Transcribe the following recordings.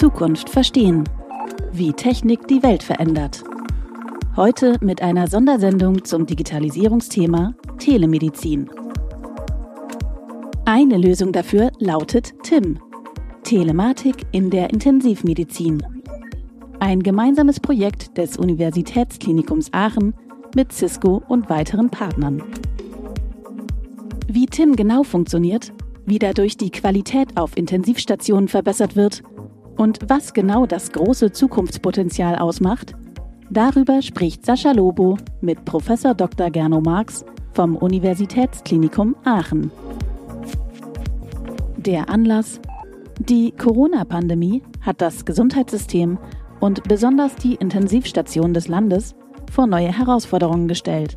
Zukunft verstehen. Wie Technik die Welt verändert. Heute mit einer Sondersendung zum Digitalisierungsthema Telemedizin. Eine Lösung dafür lautet TIM. Telematik in der Intensivmedizin. Ein gemeinsames Projekt des Universitätsklinikums Aachen mit Cisco und weiteren Partnern. Wie TIM genau funktioniert, wie dadurch die Qualität auf Intensivstationen verbessert wird und was genau das große Zukunftspotenzial ausmacht, darüber spricht Sascha Lobo mit Prof. Dr. Gerno Marx vom Universitätsklinikum Aachen. Der Anlass? Die Corona-Pandemie hat das Gesundheitssystem und besonders die Intensivstationen des Landes vor neue Herausforderungen gestellt.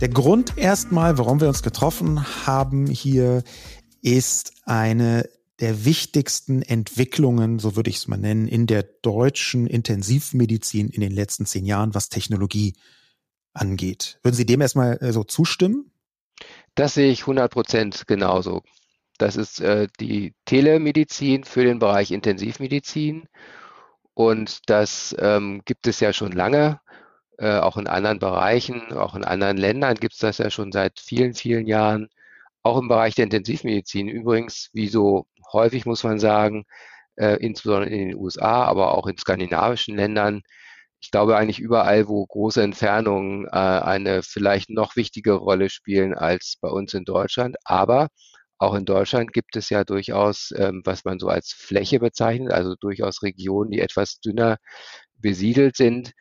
Der Grund erstmal, warum wir uns getroffen haben hier, ist eine der wichtigsten Entwicklungen, so würde ich es mal nennen, in der deutschen Intensivmedizin in den letzten zehn Jahren, was Technologie angeht. Würden Sie dem erstmal äh, so zustimmen? Das sehe ich 100 Prozent genauso. Das ist äh, die Telemedizin für den Bereich Intensivmedizin. Und das ähm, gibt es ja schon lange, äh, auch in anderen Bereichen, auch in anderen Ländern gibt es das ja schon seit vielen, vielen Jahren. Auch im Bereich der Intensivmedizin übrigens, wie so häufig muss man sagen, äh, insbesondere in den USA, aber auch in skandinavischen Ländern, ich glaube eigentlich überall, wo große Entfernungen äh, eine vielleicht noch wichtigere Rolle spielen als bei uns in Deutschland. Aber auch in Deutschland gibt es ja durchaus, ähm, was man so als Fläche bezeichnet, also durchaus Regionen, die etwas dünner besiedelt sind.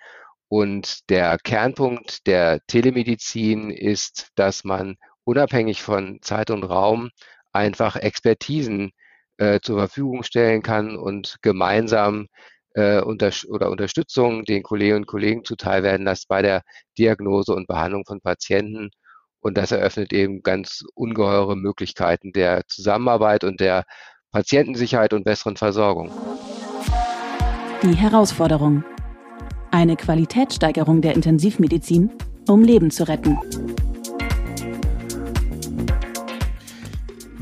Und der Kernpunkt der Telemedizin ist, dass man unabhängig von Zeit und Raum einfach Expertisen äh, zur Verfügung stellen kann und gemeinsam äh, unter, oder Unterstützung den Kolleginnen und Kollegen zuteil werden lässt bei der Diagnose und Behandlung von Patienten. Und das eröffnet eben ganz ungeheure Möglichkeiten der Zusammenarbeit und der Patientensicherheit und besseren Versorgung. Die Herausforderung. Eine Qualitätssteigerung der Intensivmedizin, um Leben zu retten.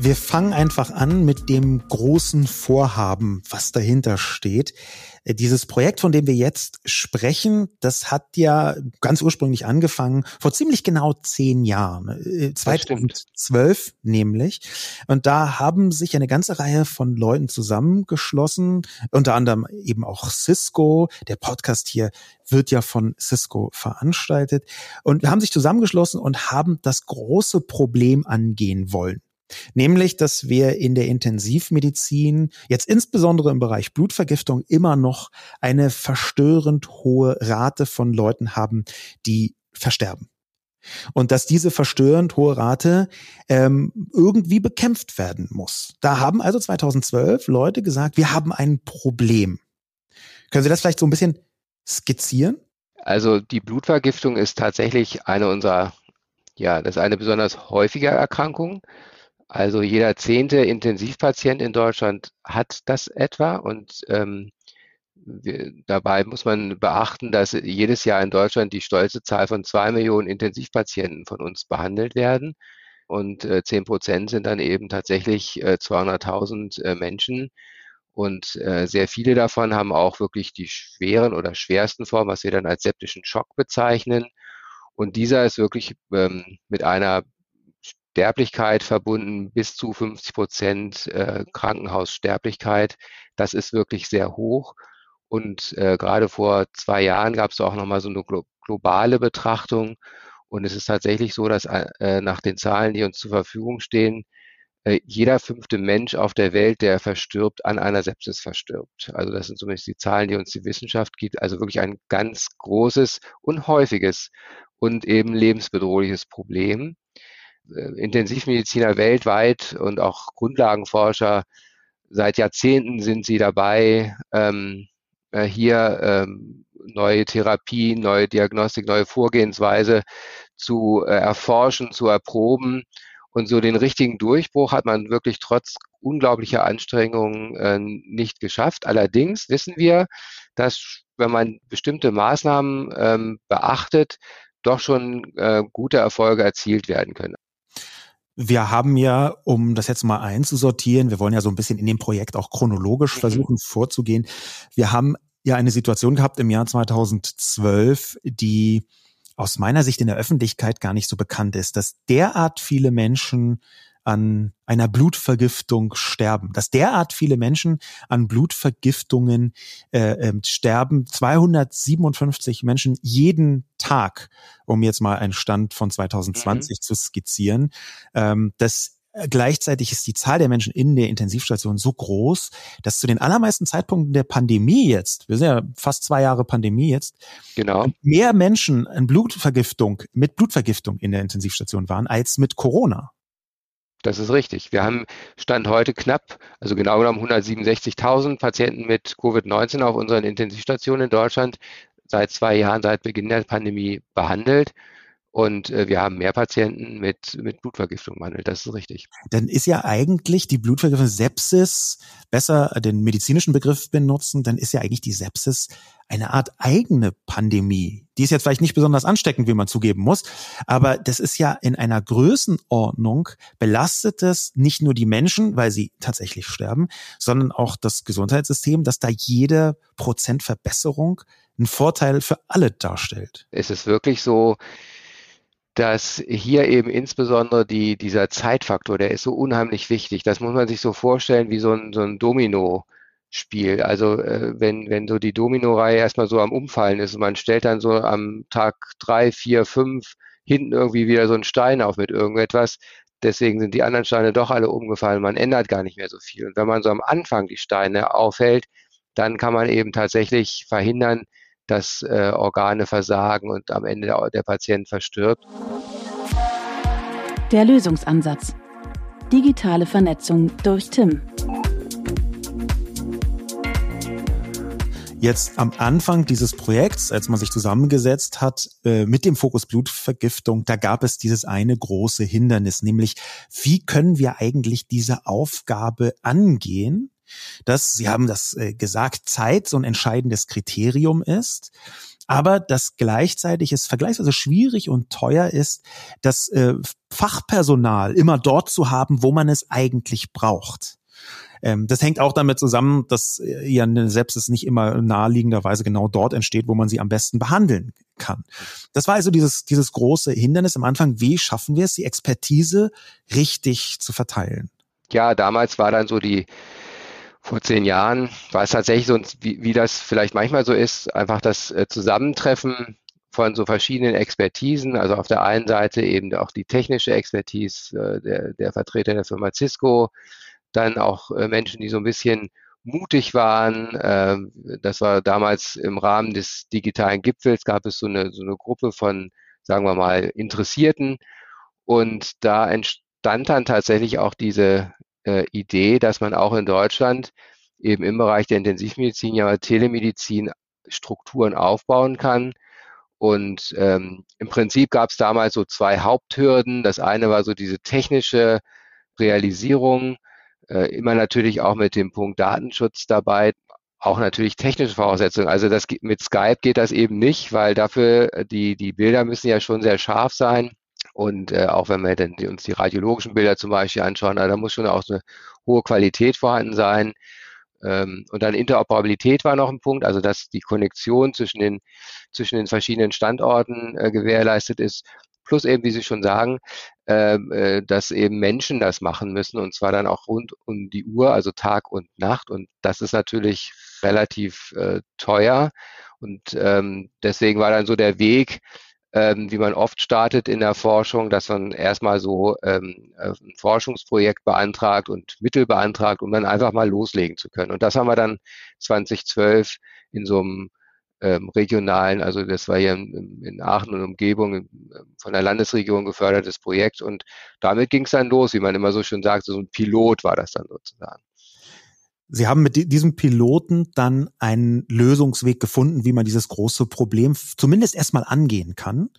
Wir fangen einfach an mit dem großen Vorhaben, was dahinter steht. Äh, dieses Projekt, von dem wir jetzt sprechen, das hat ja ganz ursprünglich angefangen, vor ziemlich genau zehn Jahren, 2012 äh, nämlich. Und da haben sich eine ganze Reihe von Leuten zusammengeschlossen, unter anderem eben auch Cisco. Der Podcast hier wird ja von Cisco veranstaltet. Und wir haben sich zusammengeschlossen und haben das große Problem angehen wollen. Nämlich, dass wir in der Intensivmedizin, jetzt insbesondere im Bereich Blutvergiftung, immer noch eine verstörend hohe Rate von Leuten haben, die versterben. Und dass diese verstörend hohe Rate ähm, irgendwie bekämpft werden muss. Da haben also 2012 Leute gesagt, wir haben ein Problem. Können Sie das vielleicht so ein bisschen skizzieren? Also die Blutvergiftung ist tatsächlich eine unserer, ja, das ist eine besonders häufige Erkrankung. Also jeder zehnte Intensivpatient in Deutschland hat das etwa und ähm, wir, dabei muss man beachten, dass jedes Jahr in Deutschland die stolze Zahl von zwei Millionen Intensivpatienten von uns behandelt werden. Und äh, zehn Prozent sind dann eben tatsächlich äh, 200.000 äh, Menschen. Und äh, sehr viele davon haben auch wirklich die schweren oder schwersten Formen, was wir dann als septischen Schock bezeichnen. Und dieser ist wirklich ähm, mit einer Sterblichkeit verbunden, bis zu 50 Prozent äh, Krankenhaussterblichkeit. Das ist wirklich sehr hoch. Und äh, gerade vor zwei Jahren gab es auch nochmal so eine glo globale Betrachtung. Und es ist tatsächlich so, dass äh, nach den Zahlen, die uns zur Verfügung stehen, äh, jeder fünfte Mensch auf der Welt, der verstirbt, an einer Sepsis verstirbt. Also das sind zumindest die Zahlen, die uns die Wissenschaft gibt. Also wirklich ein ganz großes und häufiges und eben lebensbedrohliches Problem. Äh, Intensivmediziner weltweit und auch Grundlagenforscher, seit Jahrzehnten sind sie dabei, ähm, äh, hier ähm, neue Therapien, neue Diagnostik, neue Vorgehensweise zu äh, erforschen, zu erproben. Und so den richtigen Durchbruch hat man wirklich trotz unglaublicher Anstrengungen äh, nicht geschafft. Allerdings wissen wir, dass wenn man bestimmte Maßnahmen ähm, beachtet, doch schon äh, gute Erfolge erzielt werden können. Wir haben ja, um das jetzt mal einzusortieren, wir wollen ja so ein bisschen in dem Projekt auch chronologisch mhm. versuchen vorzugehen. Wir haben ja eine Situation gehabt im Jahr 2012, die aus meiner Sicht in der Öffentlichkeit gar nicht so bekannt ist, dass derart viele Menschen an einer Blutvergiftung sterben, dass derart viele Menschen an Blutvergiftungen äh, äh, sterben, 257 Menschen jeden Tag, um jetzt mal einen Stand von 2020 mhm. zu skizzieren, ähm, das Gleichzeitig ist die Zahl der Menschen in der Intensivstation so groß, dass zu den allermeisten Zeitpunkten der Pandemie jetzt, wir sind ja fast zwei Jahre Pandemie jetzt, genau. mehr Menschen an Blutvergiftung, mit Blutvergiftung in der Intensivstation waren als mit Corona. Das ist richtig. Wir haben Stand heute knapp, also genau genommen 167.000 Patienten mit Covid-19 auf unseren Intensivstationen in Deutschland seit zwei Jahren, seit Beginn der Pandemie behandelt. Und äh, wir haben mehr Patienten mit, mit Blutvergiftung behandelt. Das ist richtig. Dann ist ja eigentlich die Blutvergiftung Sepsis, besser den medizinischen Begriff benutzen, dann ist ja eigentlich die Sepsis eine Art eigene Pandemie. Die ist jetzt vielleicht nicht besonders ansteckend, wie man zugeben muss, aber das ist ja in einer Größenordnung belastet es nicht nur die Menschen, weil sie tatsächlich sterben, sondern auch das Gesundheitssystem, dass da jede Prozentverbesserung einen Vorteil für alle darstellt. Es ist wirklich so, dass hier eben insbesondere die, dieser Zeitfaktor, der ist so unheimlich wichtig. Das muss man sich so vorstellen wie so ein, so ein Domino-Spiel. Also äh, wenn, wenn so die Domino-Reihe erstmal so am Umfallen ist und man stellt dann so am Tag drei, vier, fünf hinten irgendwie wieder so einen Stein auf mit irgendetwas, deswegen sind die anderen Steine doch alle umgefallen. Man ändert gar nicht mehr so viel. Und wenn man so am Anfang die Steine aufhält, dann kann man eben tatsächlich verhindern, dass äh, Organe versagen und am Ende der, der Patient verstirbt. Der Lösungsansatz. Digitale Vernetzung durch TIM. Jetzt am Anfang dieses Projekts, als man sich zusammengesetzt hat äh, mit dem Fokus Blutvergiftung, da gab es dieses eine große Hindernis, nämlich wie können wir eigentlich diese Aufgabe angehen, dass, Sie haben das äh, gesagt, Zeit so ein entscheidendes Kriterium ist, aber dass gleichzeitig es vergleichsweise schwierig und teuer ist, das äh, Fachpersonal immer dort zu haben, wo man es eigentlich braucht. Ähm, das hängt auch damit zusammen, dass äh, ja eine Sepsis nicht immer naheliegenderweise genau dort entsteht, wo man sie am besten behandeln kann. Das war also dieses, dieses große Hindernis am Anfang. Wie schaffen wir es, die Expertise richtig zu verteilen? Ja, damals war dann so die, vor zehn Jahren war es tatsächlich so, wie, wie das vielleicht manchmal so ist, einfach das äh, Zusammentreffen von so verschiedenen Expertisen. Also auf der einen Seite eben auch die technische Expertise äh, der, der Vertreter der Firma Cisco, dann auch äh, Menschen, die so ein bisschen mutig waren. Ähm, das war damals im Rahmen des digitalen Gipfels, gab es so eine, so eine Gruppe von, sagen wir mal, Interessierten. Und da entstand dann tatsächlich auch diese äh, Idee, dass man auch in Deutschland eben im Bereich der Intensivmedizin ja Telemedizin Strukturen aufbauen kann. Und ähm, im Prinzip gab es damals so zwei Haupthürden. Das eine war so diese technische Realisierung, äh, immer natürlich auch mit dem Punkt Datenschutz dabei, auch natürlich technische Voraussetzungen. Also das mit Skype geht das eben nicht, weil dafür die die Bilder müssen ja schon sehr scharf sein. Und äh, auch wenn wir dann die, uns die radiologischen Bilder zum Beispiel anschauen, da muss schon auch eine hohe Qualität vorhanden sein. Ähm, und dann Interoperabilität war noch ein Punkt, also dass die Konnektion zwischen den, zwischen den verschiedenen Standorten äh, gewährleistet ist. Plus eben, wie Sie schon sagen, ähm, äh, dass eben Menschen das machen müssen und zwar dann auch rund um die Uhr, also Tag und Nacht. Und das ist natürlich relativ äh, teuer. Und ähm, deswegen war dann so der Weg, ähm, wie man oft startet in der Forschung, dass man erstmal so ähm, äh, ein Forschungsprojekt beantragt und Mittel beantragt, um dann einfach mal loslegen zu können. Und das haben wir dann 2012 in so einem ähm, regionalen, also das war hier in, in Aachen und Umgebung ähm, von der Landesregierung gefördertes Projekt und damit ging es dann los, wie man immer so schön sagt, so ein Pilot war das dann sozusagen. Sie haben mit diesem Piloten dann einen Lösungsweg gefunden, wie man dieses große Problem zumindest erstmal angehen kann.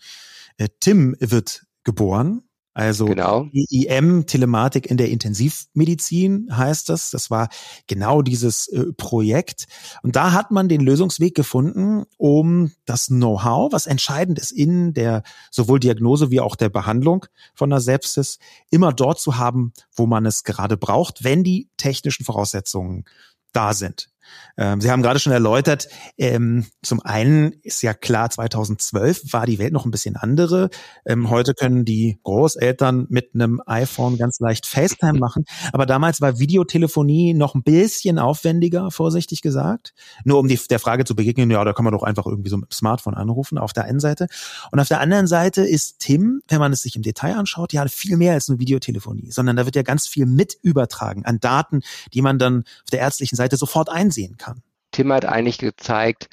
Äh, Tim wird geboren. Also genau. IM, Telematik in der Intensivmedizin heißt das. Das war genau dieses äh, Projekt. Und da hat man den Lösungsweg gefunden, um das Know-how, was entscheidend ist in der sowohl Diagnose wie auch der Behandlung von der Sepsis, immer dort zu haben, wo man es gerade braucht, wenn die technischen Voraussetzungen da sind. Ähm, Sie haben gerade schon erläutert, ähm, zum einen ist ja klar, 2012 war die Welt noch ein bisschen andere. Ähm, heute können die Großeltern mit einem iPhone ganz leicht FaceTime machen. Aber damals war Videotelefonie noch ein bisschen aufwendiger, vorsichtig gesagt. Nur um die, der Frage zu begegnen, ja, da kann man doch einfach irgendwie so mit dem Smartphone anrufen, auf der einen Seite. Und auf der anderen Seite ist Tim, wenn man es sich im Detail anschaut, ja viel mehr als nur Videotelefonie, sondern da wird ja ganz viel mit übertragen an Daten, die man dann auf der ärztlichen Seite sofort einsehen kann. Tim hat eigentlich gezeigt,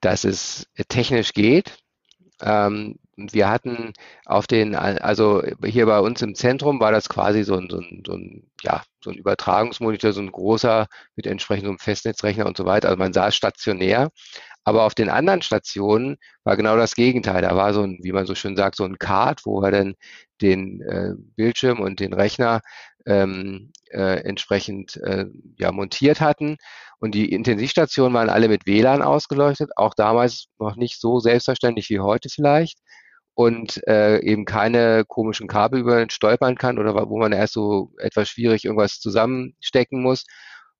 dass es technisch geht. Ähm, wir hatten auf den, also hier bei uns im Zentrum war das quasi so ein, so ein, so ein, ja, so ein Übertragungsmonitor, so ein großer mit entsprechendem Festnetzrechner und so weiter. Also man saß stationär. Aber auf den anderen Stationen war genau das Gegenteil. Da war so ein, wie man so schön sagt, so ein Card, wo wir dann den äh, Bildschirm und den Rechner ähm, äh, entsprechend äh, ja, montiert hatten. Und die Intensivstationen waren alle mit WLAN ausgeleuchtet, auch damals noch nicht so selbstverständlich wie heute vielleicht. Und äh, eben keine komischen Kabel über den stolpern kann oder wo man erst so etwas schwierig irgendwas zusammenstecken muss.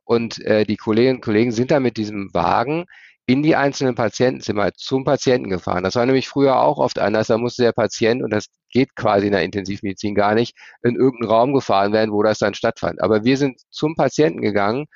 Und äh, die Kolleginnen und Kollegen sind da mit diesem Wagen in die einzelnen Patientenzimmer zum Patienten gefahren. Das war nämlich früher auch oft anders. Da musste der Patient, und das geht quasi in der Intensivmedizin gar nicht, in irgendeinen Raum gefahren werden, wo das dann stattfand. Aber wir sind zum Patienten gegangen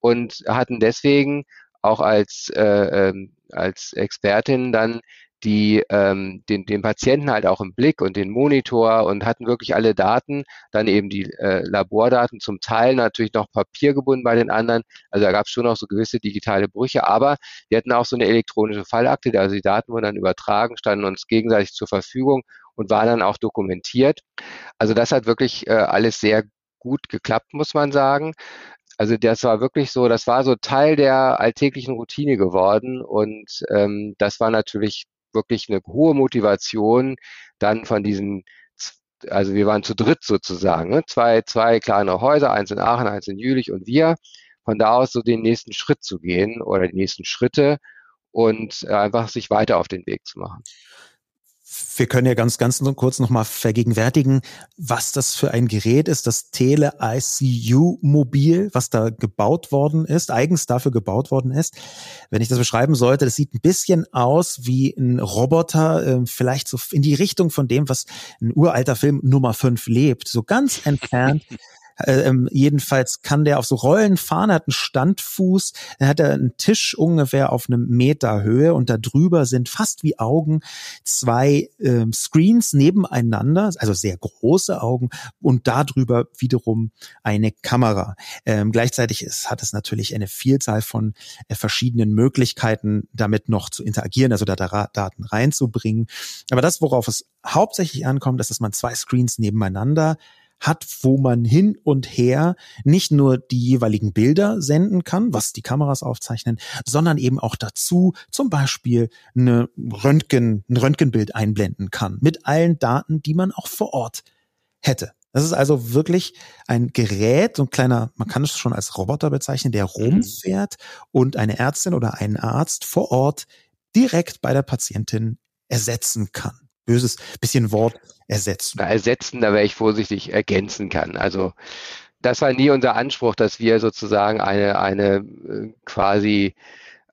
und hatten deswegen auch als, äh, ähm, als Expertin dann die ähm, den, den Patienten halt auch im Blick und den Monitor und hatten wirklich alle Daten, dann eben die äh, Labordaten, zum Teil natürlich noch papiergebunden bei den anderen. Also da gab es schon noch so gewisse digitale Brüche, aber wir hatten auch so eine elektronische Fallakte, also die Daten wurden dann übertragen, standen uns gegenseitig zur Verfügung und waren dann auch dokumentiert. Also das hat wirklich äh, alles sehr gut geklappt, muss man sagen. Also das war wirklich so, das war so Teil der alltäglichen Routine geworden und ähm, das war natürlich wirklich eine hohe Motivation, dann von diesen, also wir waren zu dritt sozusagen, ne? zwei, zwei kleine Häuser, eins in Aachen, eins in Jülich und wir, von da aus so den nächsten Schritt zu gehen oder die nächsten Schritte und einfach sich weiter auf den Weg zu machen. Wir können ja ganz, ganz kurz nochmal vergegenwärtigen, was das für ein Gerät ist, das Tele ICU Mobil, was da gebaut worden ist, eigens dafür gebaut worden ist. Wenn ich das beschreiben sollte, das sieht ein bisschen aus wie ein Roboter, ähm, vielleicht so in die Richtung von dem, was ein uralter Film Nummer 5 lebt, so ganz entfernt. Ähm, jedenfalls kann der auf so Rollen fahren, hat einen Standfuß, dann hat er einen Tisch ungefähr auf einem Meter Höhe und da drüber sind fast wie Augen zwei ähm, Screens nebeneinander, also sehr große Augen und darüber wiederum eine Kamera. Ähm, gleichzeitig ist, hat es natürlich eine Vielzahl von äh, verschiedenen Möglichkeiten, damit noch zu interagieren, also da Daten reinzubringen. Aber das, worauf es hauptsächlich ankommt, ist, dass man zwei Screens nebeneinander hat, wo man hin und her nicht nur die jeweiligen Bilder senden kann, was die Kameras aufzeichnen, sondern eben auch dazu zum Beispiel eine Röntgen, ein Röntgenbild einblenden kann mit allen Daten, die man auch vor Ort hätte. Das ist also wirklich ein Gerät, so ein kleiner, man kann es schon als Roboter bezeichnen, der rumfährt und eine Ärztin oder einen Arzt vor Ort direkt bei der Patientin ersetzen kann böses bisschen Wort ersetzen. Ersetzen, da wäre ich vorsichtig, ergänzen kann. Also das war nie unser Anspruch, dass wir sozusagen eine, eine äh, quasi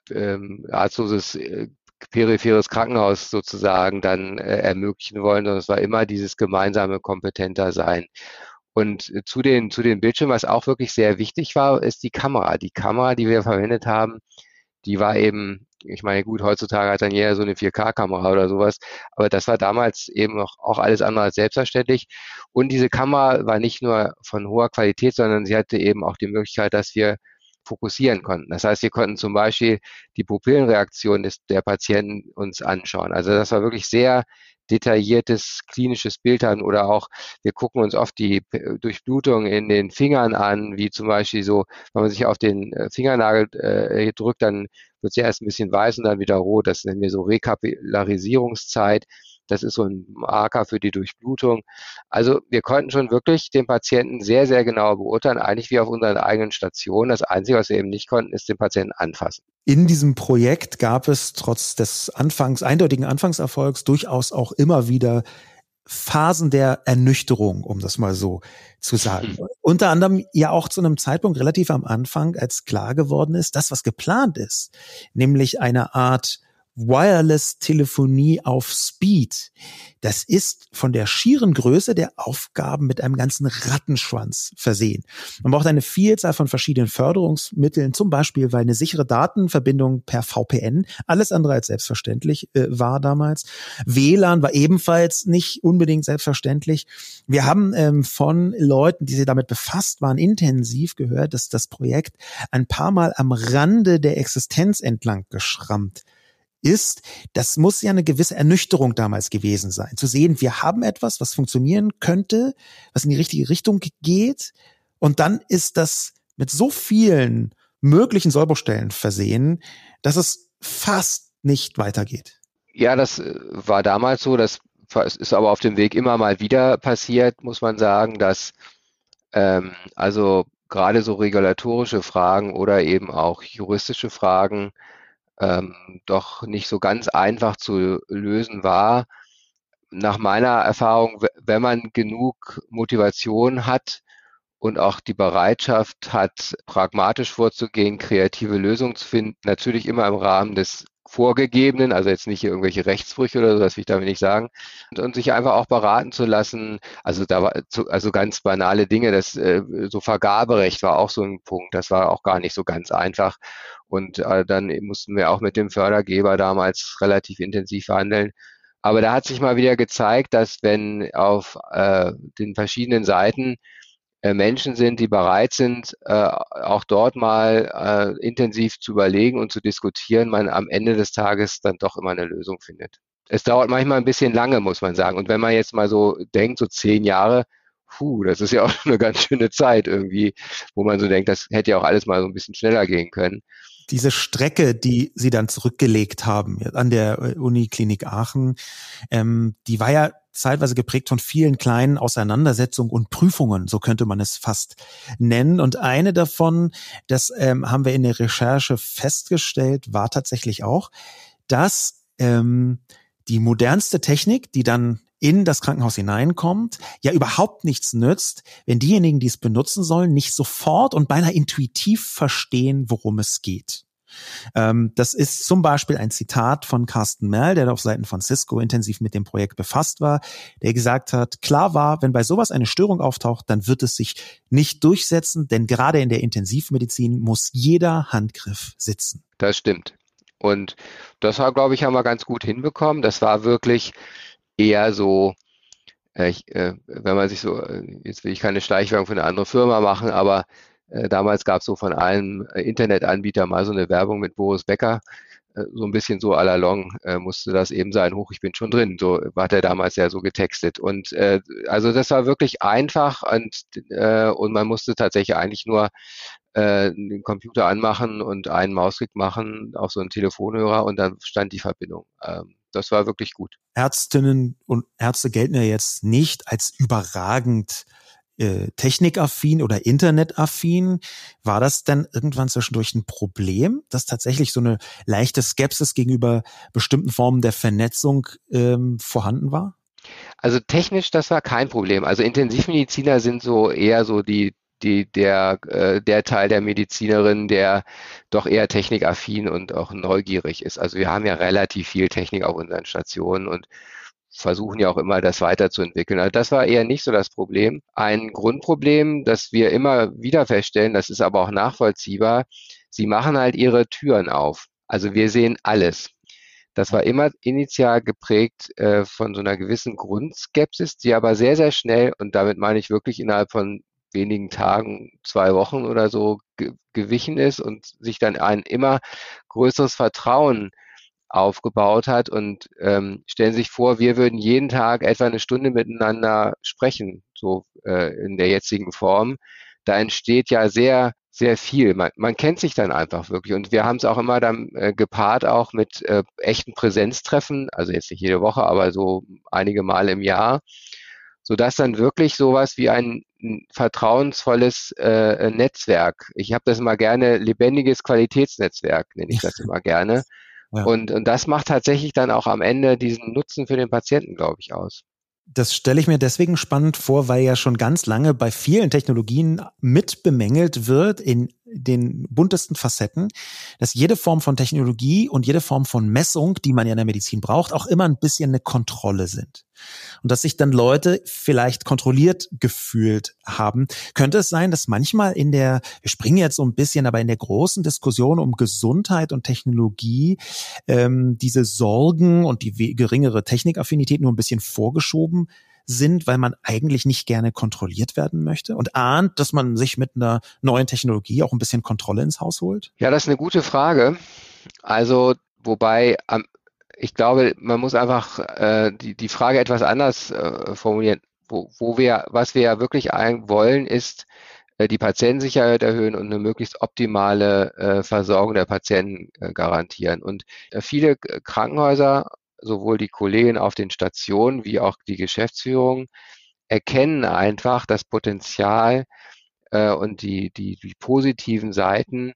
ähm, arztloses äh, peripheres Krankenhaus sozusagen dann äh, ermöglichen wollen, sondern es war immer dieses gemeinsame kompetenter Sein. Und äh, zu den, zu den Bildschirmen, was auch wirklich sehr wichtig war, ist die Kamera. Die Kamera, die wir verwendet haben, die war eben ich meine, gut, heutzutage hat dann jeder so eine 4K-Kamera oder sowas, aber das war damals eben noch auch alles andere als selbstverständlich. Und diese Kamera war nicht nur von hoher Qualität, sondern sie hatte eben auch die Möglichkeit, dass wir fokussieren konnten. Das heißt, wir konnten zum Beispiel die Pupillenreaktion des, der Patienten uns anschauen. Also das war wirklich sehr detailliertes klinisches Bild haben oder auch wir gucken uns oft die Durchblutung in den Fingern an, wie zum Beispiel so, wenn man sich auf den äh, Fingernagel äh, drückt, dann wird sie erst ein bisschen weiß und dann wieder rot. Das nennen wir so Rekapillarisierungszeit. Das ist so ein Marker für die Durchblutung. Also wir konnten schon wirklich den Patienten sehr, sehr genau beurteilen, eigentlich wie auf unseren eigenen Stationen. Das Einzige, was wir eben nicht konnten, ist den Patienten anfassen. In diesem Projekt gab es trotz des Anfangs, eindeutigen Anfangserfolgs durchaus auch immer wieder Phasen der Ernüchterung, um das mal so zu sagen. Mhm. Unter anderem ja auch zu einem Zeitpunkt relativ am Anfang, als klar geworden ist, das, was geplant ist, nämlich eine Art Wireless-Telefonie auf Speed. Das ist von der schieren Größe der Aufgaben mit einem ganzen Rattenschwanz versehen. Man braucht eine Vielzahl von verschiedenen Förderungsmitteln, zum Beispiel, weil eine sichere Datenverbindung per VPN alles andere als selbstverständlich äh, war damals. WLAN war ebenfalls nicht unbedingt selbstverständlich. Wir haben ähm, von Leuten, die sich damit befasst waren, intensiv gehört, dass das Projekt ein paar Mal am Rande der Existenz entlang geschrammt ist, das muss ja eine gewisse Ernüchterung damals gewesen sein. Zu sehen, wir haben etwas, was funktionieren könnte, was in die richtige Richtung geht. Und dann ist das mit so vielen möglichen Sollbruchstellen versehen, dass es fast nicht weitergeht. Ja, das äh, war damals so. Das ist aber auf dem Weg immer mal wieder passiert, muss man sagen, dass ähm, also gerade so regulatorische Fragen oder eben auch juristische Fragen ähm, doch nicht so ganz einfach zu lösen war. Nach meiner Erfahrung, wenn man genug Motivation hat und auch die Bereitschaft hat, pragmatisch vorzugehen, kreative Lösungen zu finden, natürlich immer im Rahmen des vorgegebenen, also jetzt nicht irgendwelche Rechtsbrüche oder so, das will ich damit nicht sagen, und, und sich einfach auch beraten zu lassen, also da war also ganz banale Dinge, das äh, so Vergaberecht war auch so ein Punkt, das war auch gar nicht so ganz einfach und äh, dann mussten wir auch mit dem Fördergeber damals relativ intensiv verhandeln. Aber da hat sich mal wieder gezeigt, dass wenn auf äh, den verschiedenen Seiten Menschen sind, die bereit sind, äh, auch dort mal äh, intensiv zu überlegen und zu diskutieren, man am Ende des Tages dann doch immer eine Lösung findet. Es dauert manchmal ein bisschen lange, muss man sagen. Und wenn man jetzt mal so denkt, so zehn Jahre, puh, das ist ja auch eine ganz schöne Zeit irgendwie, wo man so denkt, das hätte ja auch alles mal so ein bisschen schneller gehen können diese Strecke, die sie dann zurückgelegt haben an der äh, Uniklinik Aachen, ähm, die war ja zeitweise geprägt von vielen kleinen Auseinandersetzungen und Prüfungen, so könnte man es fast nennen. Und eine davon, das ähm, haben wir in der Recherche festgestellt, war tatsächlich auch, dass ähm, die modernste Technik, die dann in das Krankenhaus hineinkommt, ja überhaupt nichts nützt, wenn diejenigen, die es benutzen sollen, nicht sofort und beinahe intuitiv verstehen, worum es geht. Ähm, das ist zum Beispiel ein Zitat von Carsten Merl, der auf Seiten von Cisco intensiv mit dem Projekt befasst war, der gesagt hat, klar war, wenn bei sowas eine Störung auftaucht, dann wird es sich nicht durchsetzen, denn gerade in der Intensivmedizin muss jeder Handgriff sitzen. Das stimmt. Und das war, glaube ich, haben wir ganz gut hinbekommen. Das war wirklich eher so, äh, ich, äh, wenn man sich so, äh, jetzt will ich keine Schleichwerbung für eine andere Firma machen, aber damals gab es so von allen äh, Internetanbietern mal so eine Werbung mit Boris Becker, äh, so ein bisschen so à la long äh, musste das eben sein, hoch, ich bin schon drin, so hat er damals ja so getextet. Und äh, also das war wirklich einfach und, äh, und man musste tatsächlich eigentlich nur äh, den Computer anmachen und einen Mausklick machen auf so einen Telefonhörer und dann stand die Verbindung. Ähm, das war wirklich gut. Ärztinnen und Ärzte gelten ja jetzt nicht als überragend äh, technikaffin oder internetaffin. War das denn irgendwann zwischendurch ein Problem, dass tatsächlich so eine leichte Skepsis gegenüber bestimmten Formen der Vernetzung ähm, vorhanden war? Also technisch, das war kein Problem. Also Intensivmediziner sind so eher so die die, der, äh, der Teil der Medizinerin, der doch eher technikaffin und auch neugierig ist. Also wir haben ja relativ viel Technik auf unseren Stationen und versuchen ja auch immer, das weiterzuentwickeln. Also das war eher nicht so das Problem. Ein Grundproblem, das wir immer wieder feststellen, das ist aber auch nachvollziehbar, sie machen halt ihre Türen auf. Also wir sehen alles. Das war immer initial geprägt äh, von so einer gewissen Grundskepsis, die aber sehr, sehr schnell, und damit meine ich wirklich innerhalb von wenigen Tagen, zwei Wochen oder so ge gewichen ist und sich dann ein immer größeres Vertrauen aufgebaut hat und ähm, stellen sich vor, wir würden jeden Tag etwa eine Stunde miteinander sprechen, so äh, in der jetzigen Form. Da entsteht ja sehr sehr viel. Man, man kennt sich dann einfach wirklich. Und wir haben es auch immer dann äh, gepaart auch mit äh, echten Präsenztreffen, also jetzt nicht jede Woche, aber so einige Mal im Jahr, sodass dann wirklich sowas wie ein, ein vertrauensvolles äh, Netzwerk, ich habe das immer gerne, lebendiges Qualitätsnetzwerk, nenne ich das immer gerne. Ja. Und, und das macht tatsächlich dann auch am Ende diesen Nutzen für den Patienten, glaube ich, aus. Das stelle ich mir deswegen spannend vor, weil ja schon ganz lange bei vielen Technologien mit bemängelt wird in den buntesten Facetten, dass jede Form von Technologie und jede Form von Messung, die man ja in der Medizin braucht, auch immer ein bisschen eine Kontrolle sind. Und dass sich dann Leute vielleicht kontrolliert gefühlt haben. Könnte es sein, dass manchmal in der, wir springen jetzt so ein bisschen, aber in der großen Diskussion um Gesundheit und Technologie ähm, diese Sorgen und die geringere Technikaffinität nur ein bisschen vorgeschoben sind, weil man eigentlich nicht gerne kontrolliert werden möchte und ahnt, dass man sich mit einer neuen Technologie auch ein bisschen Kontrolle ins Haus holt? Ja, das ist eine gute Frage. Also, wobei ich glaube, man muss einfach äh, die, die Frage etwas anders äh, formulieren. Wo, wo wir, was wir ja wirklich wollen, ist äh, die Patientensicherheit erhöhen und eine möglichst optimale äh, Versorgung der Patienten äh, garantieren. Und äh, viele Krankenhäuser sowohl die Kollegen auf den Stationen wie auch die Geschäftsführung erkennen einfach das Potenzial äh, und die, die, die positiven Seiten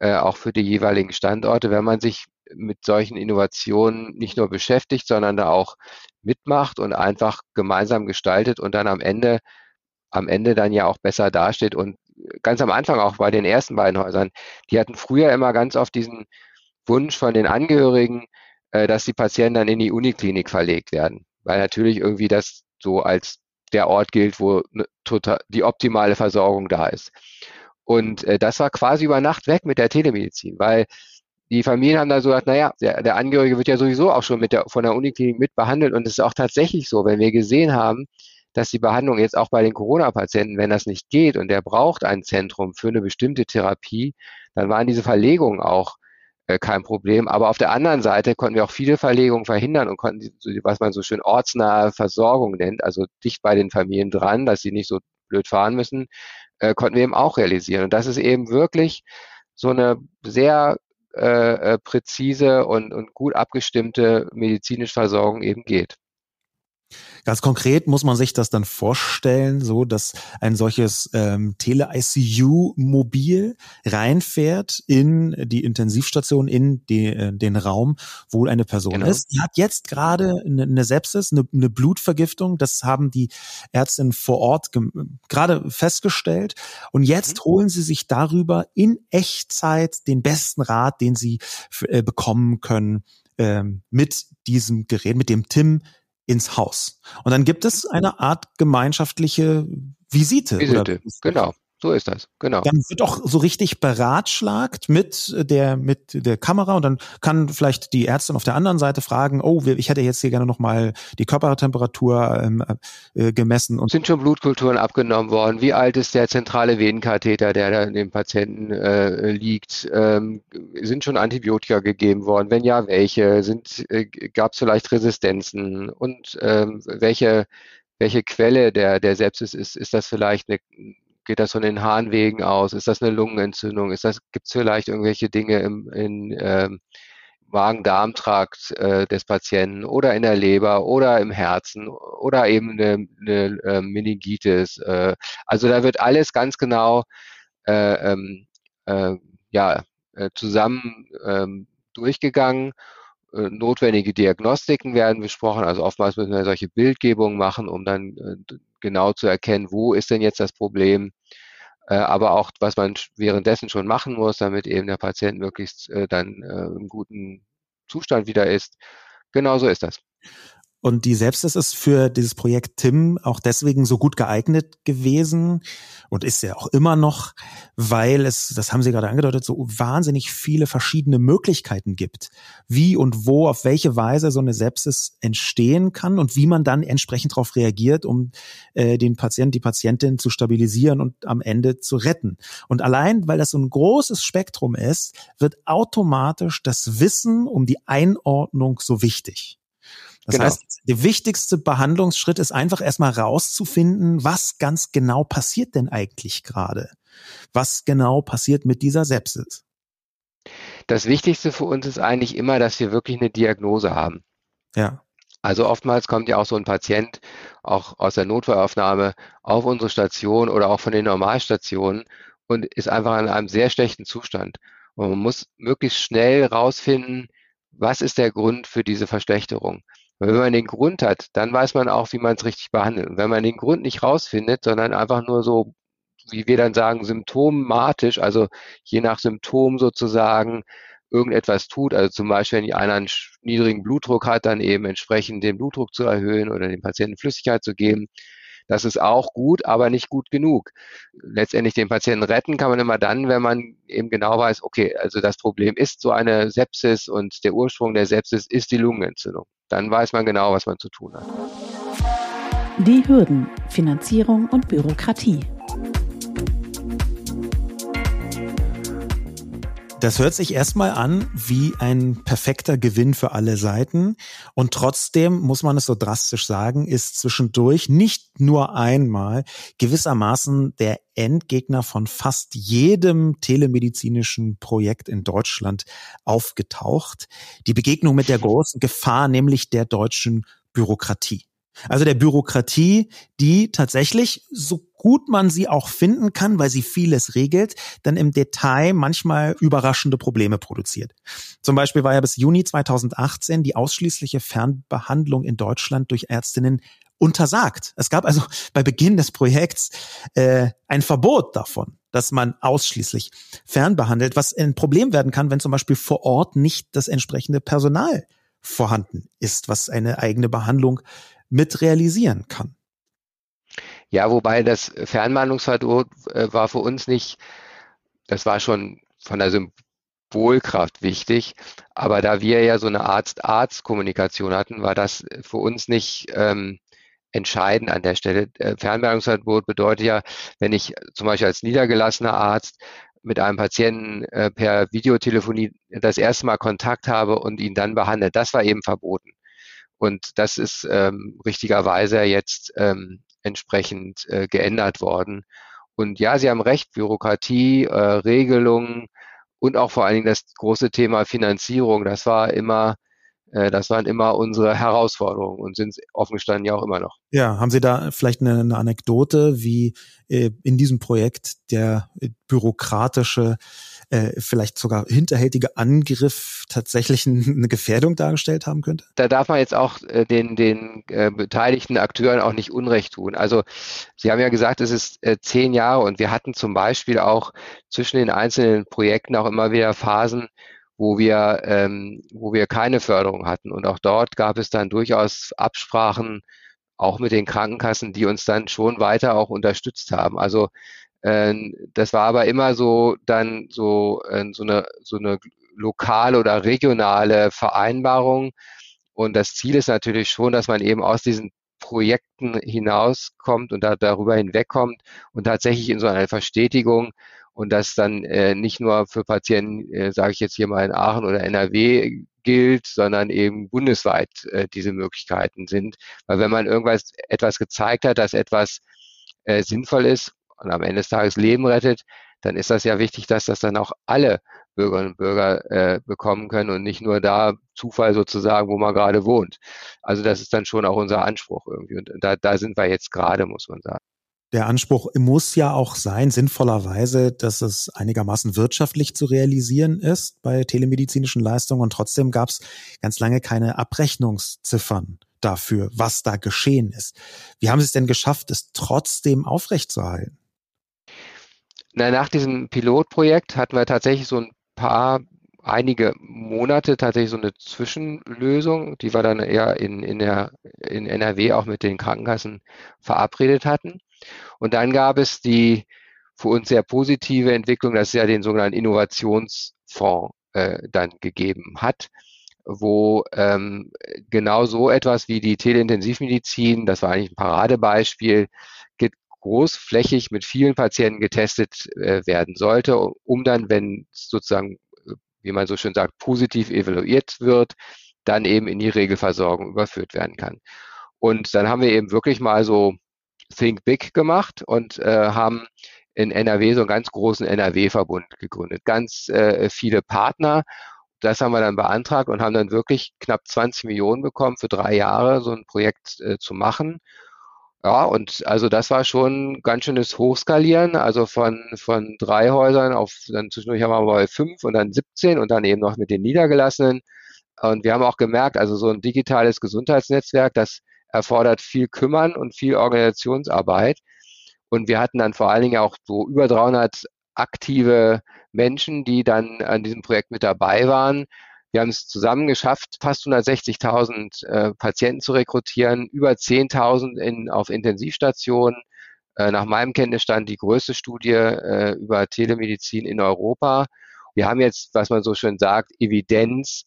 äh, auch für die jeweiligen Standorte, wenn man sich mit solchen Innovationen nicht nur beschäftigt, sondern da auch mitmacht und einfach gemeinsam gestaltet und dann am Ende, am Ende dann ja auch besser dasteht. Und ganz am Anfang auch bei den ersten beiden Häusern, die hatten früher immer ganz oft diesen Wunsch von den Angehörigen, äh, dass die Patienten dann in die Uniklinik verlegt werden, weil natürlich irgendwie das so als der Ort gilt, wo total, die optimale Versorgung da ist. Und äh, das war quasi über Nacht weg mit der Telemedizin, weil die Familien haben da so gesagt, naja, der, der Angehörige wird ja sowieso auch schon mit der, von der Uniklinik mit behandelt. Und es ist auch tatsächlich so, wenn wir gesehen haben, dass die Behandlung jetzt auch bei den Corona-Patienten, wenn das nicht geht und der braucht ein Zentrum für eine bestimmte Therapie, dann waren diese Verlegungen auch kein Problem. Aber auf der anderen Seite konnten wir auch viele Verlegungen verhindern und konnten, was man so schön ortsnahe Versorgung nennt, also dicht bei den Familien dran, dass sie nicht so blöd fahren müssen, äh, konnten wir eben auch realisieren. Und das ist eben wirklich so eine sehr äh, äh präzise und, und gut abgestimmte medizinische Versorgung eben geht. Ganz konkret muss man sich das dann vorstellen, so dass ein solches ähm, Tele-ICU-Mobil reinfährt in die Intensivstation, in die, äh, den Raum, wo eine Person genau. ist. Die hat jetzt gerade eine, eine Sepsis, eine, eine, Blutvergiftung. Das haben die Ärztinnen vor Ort gerade festgestellt. Und jetzt mhm. holen sie sich darüber in Echtzeit den besten Rat, den sie äh, bekommen können ähm, mit diesem Gerät, mit dem TIM ins Haus. Und dann gibt es eine Art gemeinschaftliche Visite. Visite, genau. So ist das, genau. Dann wird auch so richtig beratschlagt mit der mit der Kamera und dann kann vielleicht die Ärztin auf der anderen Seite fragen, oh, ich hätte jetzt hier gerne noch mal die Körpertemperatur ähm, äh, gemessen. Und Sind schon Blutkulturen abgenommen worden? Wie alt ist der zentrale Venenkatheter, der da in dem Patienten äh, liegt? Ähm, sind schon Antibiotika gegeben worden? Wenn ja, welche? Sind äh, gab es vielleicht Resistenzen? Und ähm, welche welche Quelle der, der Sepsis ist, ist das vielleicht eine geht das von den Harnwegen aus? Ist das eine Lungenentzündung? Ist das, gibt es vielleicht irgendwelche Dinge im in, ähm, Magen-Darm-Trakt äh, des Patienten oder in der Leber oder im Herzen oder eben eine, eine äh, Meningitis. Äh, also da wird alles ganz genau äh, ähm, äh, ja, äh, zusammen ähm, durchgegangen. Notwendige Diagnostiken werden besprochen. Also oftmals müssen wir solche Bildgebungen machen, um dann äh, genau zu erkennen, wo ist denn jetzt das Problem, äh, aber auch, was man währenddessen schon machen muss, damit eben der Patient möglichst äh, dann äh, im guten Zustand wieder ist. Genauso ist das. Und die Selbstes ist für dieses Projekt Tim auch deswegen so gut geeignet gewesen und ist ja auch immer noch, weil es, das haben Sie gerade angedeutet, so wahnsinnig viele verschiedene Möglichkeiten gibt, wie und wo, auf welche Weise so eine Sepsis entstehen kann und wie man dann entsprechend darauf reagiert, um äh, den Patienten, die Patientin zu stabilisieren und am Ende zu retten. Und allein, weil das so ein großes Spektrum ist, wird automatisch das Wissen um die Einordnung so wichtig. Das genau. heißt, der wichtigste Behandlungsschritt ist einfach erstmal rauszufinden, was ganz genau passiert denn eigentlich gerade? Was genau passiert mit dieser Sepsis? Das Wichtigste für uns ist eigentlich immer, dass wir wirklich eine Diagnose haben. Ja. Also oftmals kommt ja auch so ein Patient auch aus der Notfallaufnahme auf unsere Station oder auch von den Normalstationen und ist einfach in einem sehr schlechten Zustand. Und man muss möglichst schnell rausfinden, was ist der Grund für diese Verschlechterung. Wenn man den Grund hat, dann weiß man auch, wie man es richtig behandelt. Und wenn man den Grund nicht rausfindet, sondern einfach nur so, wie wir dann sagen, symptomatisch, also je nach Symptom sozusagen irgendetwas tut, also zum Beispiel, wenn einer einen niedrigen Blutdruck hat, dann eben entsprechend den Blutdruck zu erhöhen oder dem Patienten Flüssigkeit zu geben, das ist auch gut, aber nicht gut genug. Letztendlich den Patienten retten kann man immer dann, wenn man eben genau weiß, okay, also das Problem ist so eine Sepsis und der Ursprung der Sepsis ist die Lungenentzündung. Dann weiß man genau, was man zu tun hat. Die Hürden, Finanzierung und Bürokratie. Das hört sich erstmal an wie ein perfekter Gewinn für alle Seiten. Und trotzdem muss man es so drastisch sagen, ist zwischendurch nicht nur einmal gewissermaßen der Endgegner von fast jedem telemedizinischen Projekt in Deutschland aufgetaucht. Die Begegnung mit der großen Gefahr, nämlich der deutschen Bürokratie. Also der Bürokratie, die tatsächlich, so gut man sie auch finden kann, weil sie vieles regelt, dann im Detail manchmal überraschende Probleme produziert. Zum Beispiel war ja bis Juni 2018 die ausschließliche Fernbehandlung in Deutschland durch Ärztinnen untersagt. Es gab also bei Beginn des Projekts äh, ein Verbot davon, dass man ausschließlich fernbehandelt, was ein Problem werden kann, wenn zum Beispiel vor Ort nicht das entsprechende Personal vorhanden ist, was eine eigene Behandlung mit realisieren kann. Ja, wobei das Fernbehandlungsverbot äh, war für uns nicht, das war schon von der Symbolkraft wichtig, aber da wir ja so eine Arzt-Arzt-Kommunikation hatten, war das für uns nicht ähm, entscheidend an der Stelle. Äh, Fernbehandlungsverbot bedeutet ja, wenn ich zum Beispiel als niedergelassener Arzt mit einem Patienten äh, per Videotelefonie das erste Mal Kontakt habe und ihn dann behandle, das war eben verboten. Und das ist ähm, richtigerweise jetzt ähm, entsprechend äh, geändert worden. Und ja, Sie haben recht, Bürokratie, äh, Regelungen und auch vor allen Dingen das große Thema Finanzierung, das war immer äh, das waren immer unsere Herausforderungen und sind offen gestanden ja auch immer noch. Ja, haben Sie da vielleicht eine, eine Anekdote, wie äh, in diesem Projekt der äh, vielleicht sogar hinterhältige Angriff tatsächlich eine Gefährdung dargestellt haben könnte? Da darf man jetzt auch den, den beteiligten Akteuren auch nicht Unrecht tun. Also Sie haben ja gesagt, es ist zehn Jahre und wir hatten zum Beispiel auch zwischen den einzelnen Projekten auch immer wieder Phasen, wo wir, ähm, wo wir keine Förderung hatten. Und auch dort gab es dann durchaus Absprachen, auch mit den Krankenkassen, die uns dann schon weiter auch unterstützt haben. Also äh, das war aber immer so dann so, äh, so, eine, so eine lokale oder regionale Vereinbarung. Und das Ziel ist natürlich schon, dass man eben aus diesen Projekten hinauskommt und da, darüber hinwegkommt und tatsächlich in so eine Verstetigung und das dann äh, nicht nur für Patienten, äh, sage ich jetzt hier mal in Aachen oder NRW gilt, sondern eben bundesweit äh, diese Möglichkeiten sind. Weil wenn man irgendwas etwas gezeigt hat, dass etwas äh, sinnvoll ist und am Ende des Tages Leben rettet, dann ist das ja wichtig, dass das dann auch alle Bürgerinnen und Bürger äh, bekommen können und nicht nur da Zufall sozusagen, wo man gerade wohnt. Also das ist dann schon auch unser Anspruch irgendwie. Und da, da sind wir jetzt gerade, muss man sagen der Anspruch muss ja auch sein, sinnvollerweise, dass es einigermaßen wirtschaftlich zu realisieren ist bei telemedizinischen Leistungen. Und trotzdem gab es ganz lange keine Abrechnungsziffern dafür, was da geschehen ist. Wie haben Sie es denn geschafft, es trotzdem aufrechtzuerhalten? Na, nach diesem Pilotprojekt hatten wir tatsächlich so ein paar einige Monate tatsächlich so eine Zwischenlösung, die wir dann eher in, in, der, in NRW auch mit den Krankenkassen verabredet hatten. Und dann gab es die für uns sehr positive Entwicklung, dass es ja den sogenannten Innovationsfonds äh, dann gegeben hat, wo ähm, genau so etwas wie die Teleintensivmedizin, das war eigentlich ein Paradebeispiel, großflächig mit vielen Patienten getestet äh, werden sollte, um dann, wenn sozusagen, wie man so schön sagt, positiv evaluiert wird, dann eben in die Regelversorgung überführt werden kann. Und dann haben wir eben wirklich mal so Think Big gemacht und äh, haben in NRW so einen ganz großen NRW-Verbund gegründet. Ganz äh, viele Partner. Das haben wir dann beantragt und haben dann wirklich knapp 20 Millionen bekommen für drei Jahre, so ein Projekt äh, zu machen. Ja, und also das war schon ganz schönes Hochskalieren, also von, von drei Häusern auf, dann zwischendurch haben wir mal fünf und dann 17 und dann eben noch mit den Niedergelassenen. Und wir haben auch gemerkt, also so ein digitales Gesundheitsnetzwerk, das erfordert viel Kümmern und viel Organisationsarbeit. Und wir hatten dann vor allen Dingen auch so über 300 aktive Menschen, die dann an diesem Projekt mit dabei waren. Wir haben es zusammen geschafft, fast 160.000 äh, Patienten zu rekrutieren, über 10.000 in, auf Intensivstationen. Äh, nach meinem Kenntnisstand die größte Studie äh, über Telemedizin in Europa. Wir haben jetzt, was man so schön sagt, Evidenz,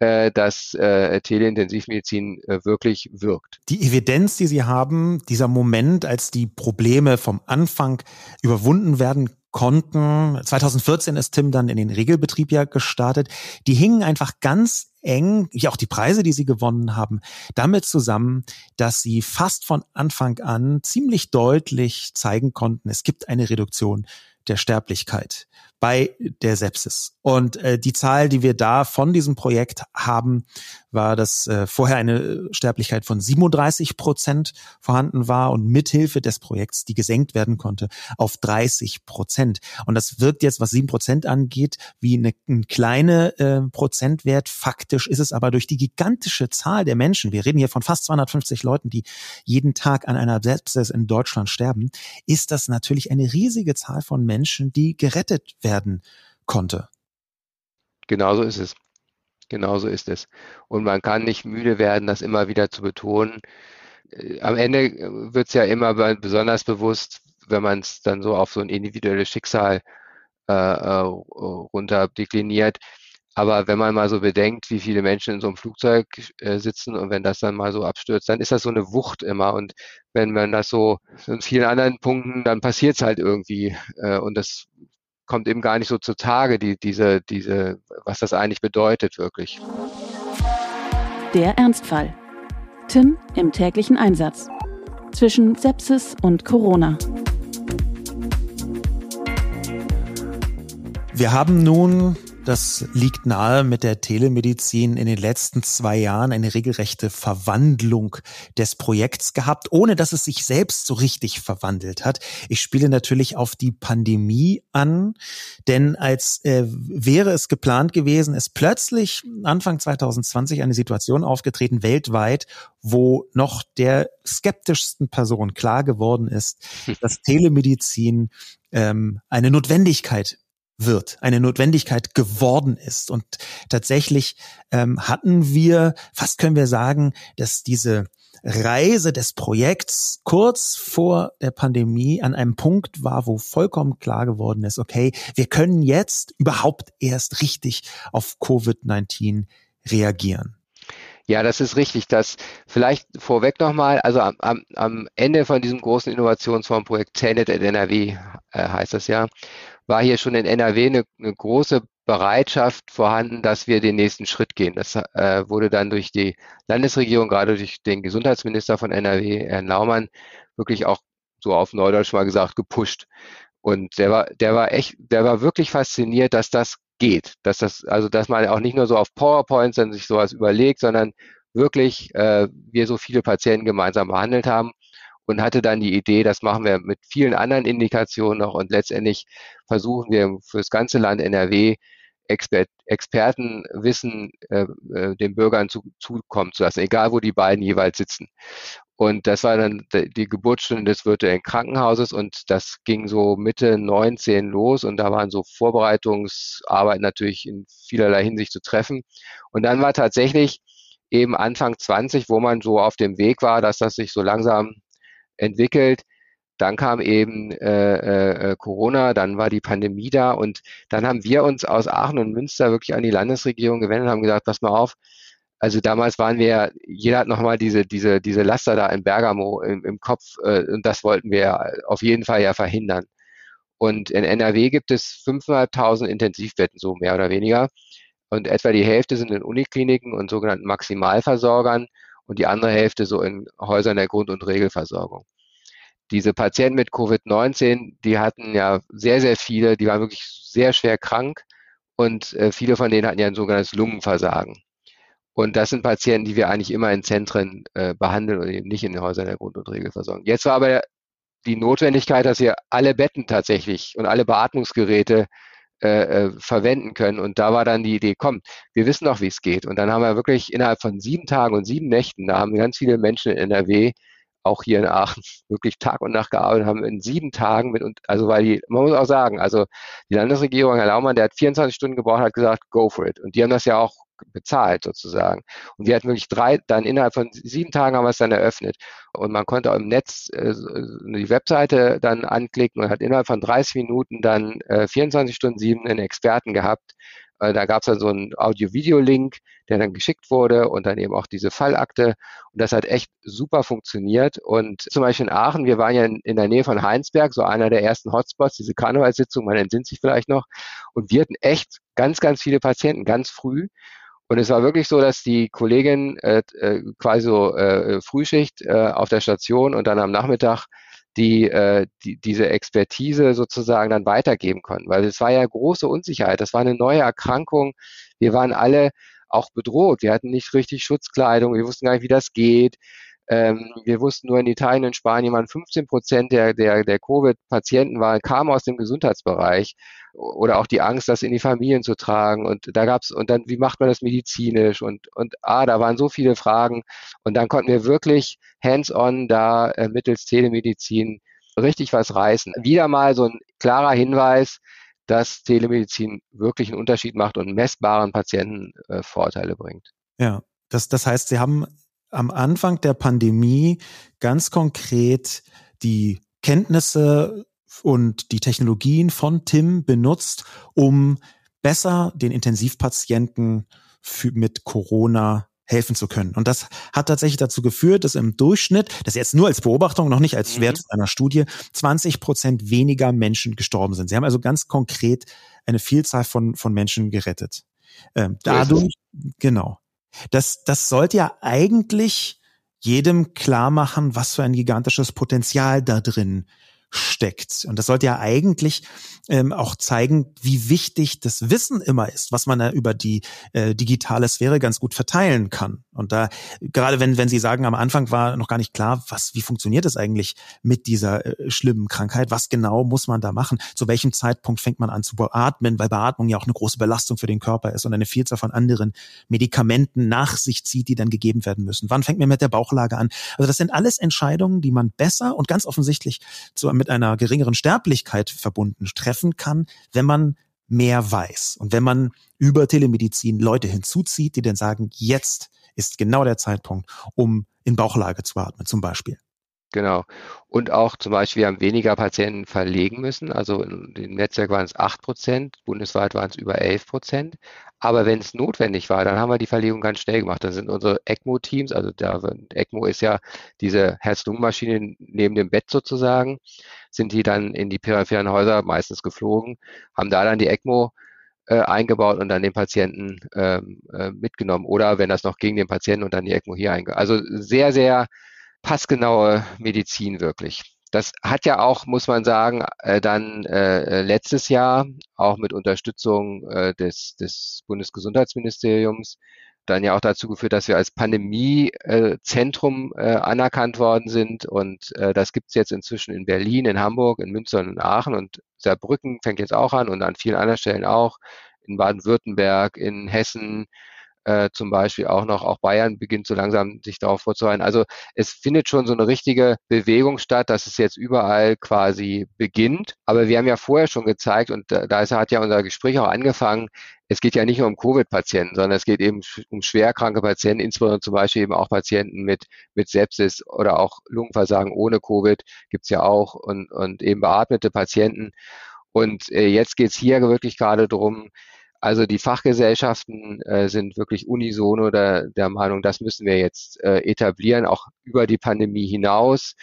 dass äh, Teleintensivmedizin äh, wirklich wirkt. Die Evidenz, die Sie haben, dieser Moment, als die Probleme vom Anfang überwunden werden konnten. 2014 ist Tim dann in den Regelbetrieb ja gestartet. Die hingen einfach ganz eng, wie auch die Preise, die sie gewonnen haben, damit zusammen, dass sie fast von Anfang an ziemlich deutlich zeigen konnten, es gibt eine Reduktion der Sterblichkeit bei der Sepsis. Und äh, die Zahl, die wir da von diesem Projekt haben, war, dass äh, vorher eine Sterblichkeit von 37 Prozent vorhanden war und mithilfe des Projekts, die gesenkt werden konnte, auf 30 Prozent. Und das wirkt jetzt, was sieben Prozent angeht, wie eine, ein kleine äh, Prozentwert. Faktisch ist es aber durch die gigantische Zahl der Menschen, wir reden hier von fast 250 Leuten, die jeden Tag an einer Sepsis in Deutschland sterben, ist das natürlich eine riesige Zahl von Menschen, die gerettet werden konnte. Genauso ist es. Genauso ist es. Und man kann nicht müde werden, das immer wieder zu betonen. Äh, am Ende äh, wird es ja immer besonders bewusst, wenn man es dann so auf so ein individuelles Schicksal äh, äh, runter dekliniert. Aber wenn man mal so bedenkt, wie viele Menschen in so einem Flugzeug äh, sitzen und wenn das dann mal so abstürzt, dann ist das so eine Wucht immer. Und wenn man das so in vielen anderen Punkten, dann passiert es halt irgendwie. Äh, und das kommt eben gar nicht so zutage, die, diese, diese, was das eigentlich bedeutet wirklich. Der Ernstfall. Tim im täglichen Einsatz. Zwischen Sepsis und Corona. Wir haben nun das liegt nahe mit der Telemedizin in den letzten zwei Jahren eine regelrechte Verwandlung des Projekts gehabt, ohne dass es sich selbst so richtig verwandelt hat. Ich spiele natürlich auf die Pandemie an, denn als äh, wäre es geplant gewesen, ist plötzlich Anfang 2020 eine Situation aufgetreten weltweit, wo noch der skeptischsten Person klar geworden ist, dass Telemedizin ähm, eine Notwendigkeit wird, eine Notwendigkeit geworden ist. Und tatsächlich ähm, hatten wir, fast können wir sagen, dass diese Reise des Projekts kurz vor der Pandemie an einem Punkt war, wo vollkommen klar geworden ist, okay, wir können jetzt überhaupt erst richtig auf Covid-19 reagieren. Ja, das ist richtig. Das vielleicht vorweg nochmal, also am, am, am Ende von diesem großen Innovationsfondsprojekt TENET at NRW äh, heißt das ja, war hier schon in NRW eine, eine große Bereitschaft vorhanden, dass wir den nächsten Schritt gehen. Das äh, wurde dann durch die Landesregierung, gerade durch den Gesundheitsminister von NRW, Herrn Laumann, wirklich auch so auf Neudeutsch mal gesagt, gepusht. Und der war, der war echt, der war wirklich fasziniert, dass das geht. Dass das, also dass man auch nicht nur so auf PowerPoints dann sich sowas überlegt, sondern wirklich äh, wir so viele Patienten gemeinsam behandelt haben und hatte dann die Idee, das machen wir mit vielen anderen Indikationen noch und letztendlich versuchen wir für das ganze Land NRW Expert, Expertenwissen äh, äh, den Bürgern zu, zukommen zu lassen, egal wo die beiden jeweils sitzen. Und das war dann die Geburtsstunde des virtuellen Krankenhauses und das ging so Mitte 19 los und da waren so Vorbereitungsarbeit natürlich in vielerlei Hinsicht zu treffen. Und dann war tatsächlich eben Anfang 20, wo man so auf dem Weg war, dass das sich so langsam entwickelt. Dann kam eben äh, äh, Corona, dann war die Pandemie da und dann haben wir uns aus Aachen und Münster wirklich an die Landesregierung gewendet und haben gesagt, pass mal auf, also damals waren wir, jeder hat nochmal diese, diese, diese Laster da in Bergamo im, im Kopf äh, und das wollten wir auf jeden Fall ja verhindern. Und in NRW gibt es 5.500 Intensivbetten, so mehr oder weniger. und etwa die Hälfte sind in Unikliniken und sogenannten Maximalversorgern und die andere Hälfte so in Häusern der Grund- und Regelversorgung. Diese Patienten mit Covid-19, die hatten ja sehr, sehr viele, die waren wirklich sehr schwer krank und äh, viele von denen hatten ja ein sogenanntes Lungenversagen. Und das sind Patienten, die wir eigentlich immer in Zentren äh, behandeln und eben nicht in den Häusern der Grund- und Regelversorgung. Jetzt war aber die Notwendigkeit, dass wir alle Betten tatsächlich und alle Beatmungsgeräte äh, äh, verwenden können. Und da war dann die Idee, komm, wir wissen doch, wie es geht. Und dann haben wir wirklich innerhalb von sieben Tagen und sieben Nächten, da haben ganz viele Menschen in NRW, auch hier in Aachen, wirklich Tag und Nacht gearbeitet, haben in sieben Tagen mit, also weil die, man muss auch sagen, also die Landesregierung, Herr Laumann, der hat 24 Stunden gebraucht, hat gesagt, go for it. Und die haben das ja auch bezahlt sozusagen. Und wir hatten wirklich drei, dann innerhalb von sieben Tagen haben wir es dann eröffnet. Und man konnte im Netz äh, die Webseite dann anklicken und hat innerhalb von 30 Minuten dann äh, 24 Stunden sieben einen Experten gehabt. Äh, da gab es dann so einen Audio-Video-Link, der dann geschickt wurde und dann eben auch diese Fallakte. Und das hat echt super funktioniert. Und zum Beispiel in Aachen, wir waren ja in, in der Nähe von Heinsberg, so einer der ersten Hotspots, diese Karnevalssitzung, man entsinnt sich vielleicht noch. Und wir hatten echt ganz, ganz viele Patienten, ganz früh. Und es war wirklich so, dass die Kollegin äh, äh, quasi so äh, Frühschicht äh, auf der Station und dann am Nachmittag die, äh, die diese Expertise sozusagen dann weitergeben konnten. Weil es war ja große Unsicherheit. Das war eine neue Erkrankung. Wir waren alle auch bedroht. Wir hatten nicht richtig Schutzkleidung. Wir wussten gar nicht, wie das geht. Ähm, wir wussten nur in Italien und Spanien waren 15 Prozent der, der, der Covid-Patienten waren, kamen aus dem Gesundheitsbereich oder auch die Angst, das in die Familien zu tragen. Und da gab's und dann, wie macht man das medizinisch? Und, und ah, da waren so viele Fragen. Und dann konnten wir wirklich hands-on da äh, mittels Telemedizin richtig was reißen. Wieder mal so ein klarer Hinweis, dass Telemedizin wirklich einen Unterschied macht und messbaren Patienten äh, Vorteile bringt. Ja, das, das heißt, Sie haben am Anfang der Pandemie ganz konkret die Kenntnisse und die Technologien von Tim benutzt, um besser den Intensivpatienten für, mit Corona helfen zu können. Und das hat tatsächlich dazu geführt, dass im Durchschnitt, das jetzt nur als Beobachtung, noch nicht als mhm. Wert einer Studie, 20 Prozent weniger Menschen gestorben sind. Sie haben also ganz konkret eine Vielzahl von, von Menschen gerettet. Ähm, dadurch, genau. Das, das sollte ja eigentlich jedem klar machen, was für ein gigantisches Potenzial da drin steckt. Und das sollte ja eigentlich ähm, auch zeigen, wie wichtig das Wissen immer ist, was man da über die äh, digitale Sphäre ganz gut verteilen kann. Und da, gerade wenn, wenn Sie sagen, am Anfang war noch gar nicht klar, was, wie funktioniert es eigentlich mit dieser äh, schlimmen Krankheit? Was genau muss man da machen? Zu welchem Zeitpunkt fängt man an zu beatmen? Weil Beatmung ja auch eine große Belastung für den Körper ist und eine Vielzahl von anderen Medikamenten nach sich zieht, die dann gegeben werden müssen. Wann fängt man mit der Bauchlage an? Also das sind alles Entscheidungen, die man besser und ganz offensichtlich zu mit einer geringeren Sterblichkeit verbunden treffen kann, wenn man mehr weiß und wenn man über Telemedizin Leute hinzuzieht, die dann sagen, jetzt ist genau der Zeitpunkt, um in Bauchlage zu atmen, zum Beispiel. Genau. Und auch zum Beispiel, wir haben weniger Patienten verlegen müssen. Also im Netzwerk waren es acht Prozent, bundesweit waren es über elf Prozent. Aber wenn es notwendig war, dann haben wir die Verlegung ganz schnell gemacht. Dann sind unsere ECMO-Teams, also der ECMO ist ja diese Herz-Lungen-Maschine neben dem Bett sozusagen, sind die dann in die peripheren Häuser meistens geflogen, haben da dann die ECMO äh, eingebaut und dann den Patienten ähm, äh, mitgenommen. Oder wenn das noch gegen den Patienten und dann die ECMO hier eingebaut. Also sehr, sehr passgenaue Medizin wirklich. Das hat ja auch, muss man sagen, äh, dann äh, letztes Jahr auch mit Unterstützung äh, des, des Bundesgesundheitsministeriums dann ja auch dazu geführt, dass wir als Pandemiezentrum äh, anerkannt worden sind. Und äh, das gibt es jetzt inzwischen in Berlin, in Hamburg, in Münster und in Aachen. Und Saarbrücken fängt jetzt auch an und an vielen anderen Stellen auch. In Baden-Württemberg, in Hessen, äh, zum Beispiel auch noch, auch Bayern beginnt so langsam sich darauf vorzubereiten. Also es findet schon so eine richtige Bewegung statt, dass es jetzt überall quasi beginnt. Aber wir haben ja vorher schon gezeigt, und da, da hat ja unser Gespräch auch angefangen, es geht ja nicht nur um Covid-Patienten, sondern es geht eben um schwerkranke Patienten, insbesondere zum Beispiel eben auch Patienten mit, mit Sepsis oder auch Lungenversagen ohne Covid gibt's ja auch und, und eben beatmete Patienten. Und äh, jetzt geht's hier wirklich gerade darum, also die Fachgesellschaften äh, sind wirklich unisono der, der Meinung, das müssen wir jetzt äh, etablieren, auch über die Pandemie hinaus.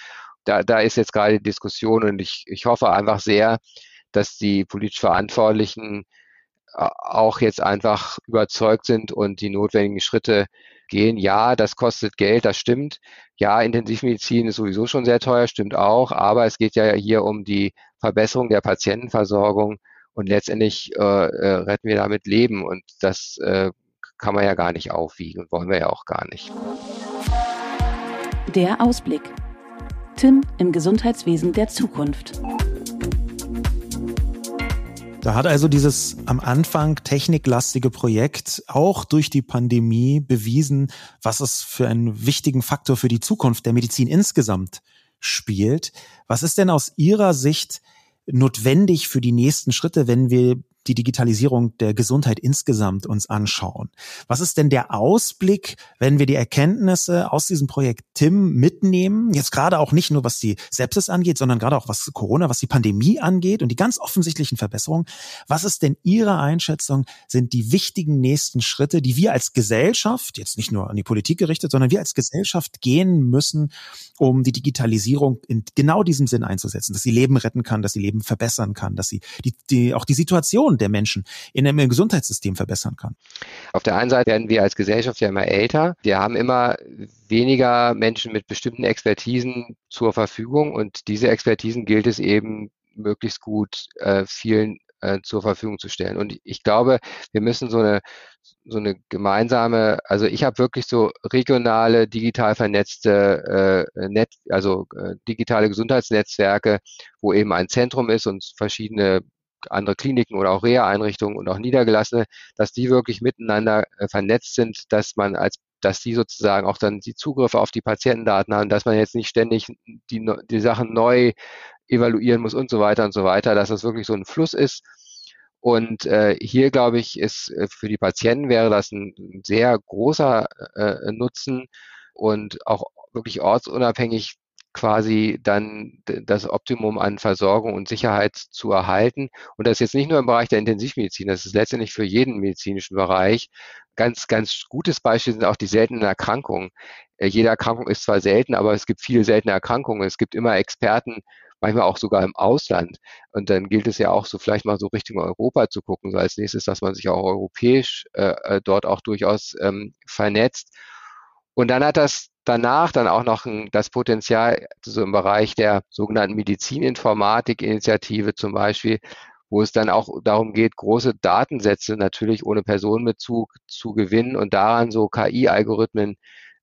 Da, da ist jetzt gerade die Diskussion und ich, ich hoffe einfach sehr, dass die politisch Verantwortlichen auch jetzt einfach überzeugt sind und die notwendigen Schritte gehen. Ja, das kostet Geld, das stimmt. Ja, Intensivmedizin ist sowieso schon sehr teuer, stimmt auch. Aber es geht ja hier um die Verbesserung der Patientenversorgung und letztendlich äh, äh, retten wir damit Leben und das äh, kann man ja gar nicht aufwiegen und wollen wir ja auch gar nicht. Der Ausblick. Tim im Gesundheitswesen der Zukunft. Da hat also dieses am Anfang techniklastige Projekt auch durch die Pandemie bewiesen, was es für einen wichtigen Faktor für die Zukunft der Medizin insgesamt spielt. Was ist denn aus Ihrer Sicht notwendig für die nächsten Schritte, wenn wir die Digitalisierung der Gesundheit insgesamt uns anschauen. Was ist denn der Ausblick, wenn wir die Erkenntnisse aus diesem Projekt TIM mitnehmen? Jetzt gerade auch nicht nur, was die Sepsis angeht, sondern gerade auch was Corona, was die Pandemie angeht und die ganz offensichtlichen Verbesserungen. Was ist denn Ihre Einschätzung, sind die wichtigen nächsten Schritte, die wir als Gesellschaft, jetzt nicht nur an die Politik gerichtet, sondern wir als Gesellschaft gehen müssen, um die Digitalisierung in genau diesem Sinn einzusetzen, dass sie Leben retten kann, dass sie Leben verbessern kann, dass sie die, die, auch die Situation der Menschen in einem Gesundheitssystem verbessern kann. Auf der einen Seite werden wir als Gesellschaft ja immer älter. Wir haben immer weniger Menschen mit bestimmten Expertisen zur Verfügung und diese Expertisen gilt es eben möglichst gut äh, vielen äh, zur Verfügung zu stellen. Und ich glaube, wir müssen so eine so eine gemeinsame, also ich habe wirklich so regionale, digital vernetzte, äh, Net, also äh, digitale Gesundheitsnetzwerke, wo eben ein Zentrum ist und verschiedene andere Kliniken oder auch Reha-Einrichtungen und auch Niedergelassene, dass die wirklich miteinander äh, vernetzt sind, dass man als dass die sozusagen auch dann die Zugriffe auf die Patientendaten haben, dass man jetzt nicht ständig die, die Sachen neu evaluieren muss und so weiter und so weiter, dass das wirklich so ein Fluss ist. Und äh, hier, glaube ich, ist äh, für die Patienten wäre das ein sehr großer äh, Nutzen und auch wirklich ortsunabhängig quasi dann das Optimum an Versorgung und Sicherheit zu erhalten. Und das ist jetzt nicht nur im Bereich der Intensivmedizin, das ist letztendlich für jeden medizinischen Bereich. Ganz, ganz gutes Beispiel sind auch die seltenen Erkrankungen. Äh, jede Erkrankung ist zwar selten, aber es gibt viele seltene Erkrankungen. Es gibt immer Experten, manchmal auch sogar im Ausland. Und dann gilt es ja auch so vielleicht mal so Richtung Europa zu gucken, so als nächstes, dass man sich auch europäisch äh, äh dort auch durchaus ähm, vernetzt. Und dann hat das danach dann auch noch das Potenzial, so im Bereich der sogenannten Medizininformatik-Initiative zum Beispiel, wo es dann auch darum geht, große Datensätze natürlich ohne Personenbezug zu gewinnen und daran so KI-Algorithmen